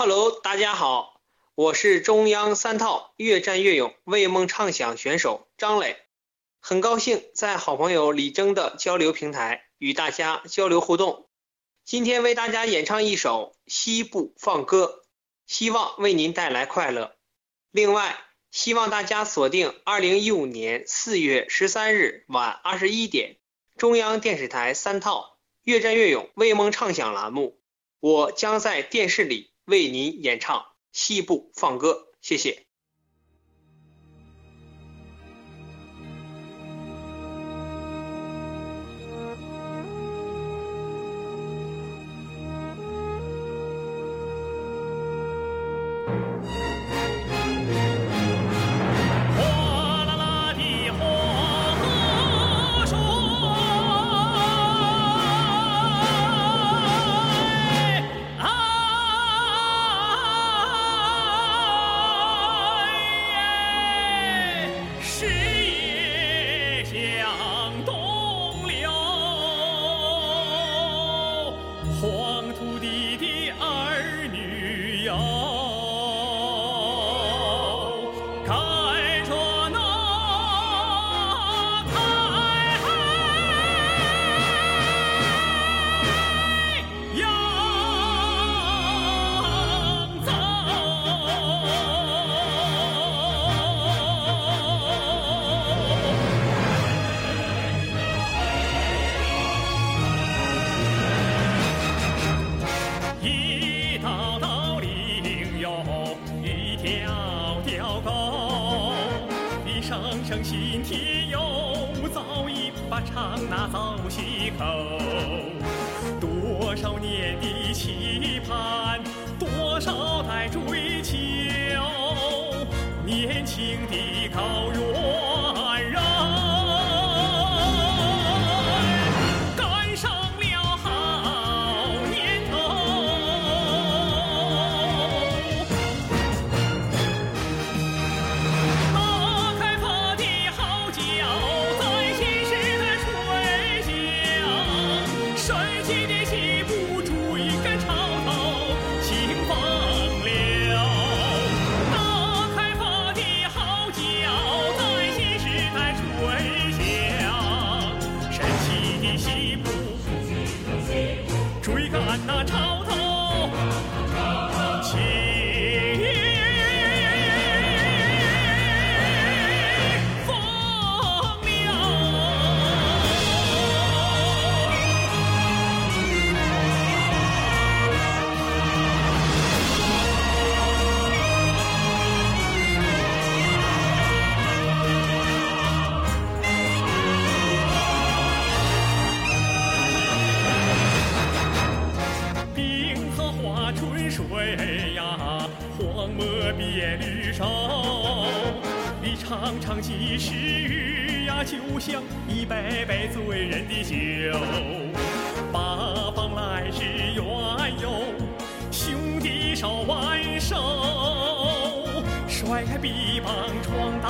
Hello，大家好，我是中央三套越战越勇为梦唱响选手张磊，很高兴在好朋友李征的交流平台与大家交流互动。今天为大家演唱一首《西部放歌》，希望为您带来快乐。另外，希望大家锁定二零一五年四月十三日晚二十一点，中央电视台三套越战越勇为梦唱响栏目，我将在电视里。为您演唱《西部放歌》，谢谢。生心田哟，早已把唱那早西口。多少年的期盼，多少代追求，年轻的高原。把朝长几时雨呀，就像一杯杯醉人的酒。八方来日缘由，兄弟手挽手，甩开臂膀闯大。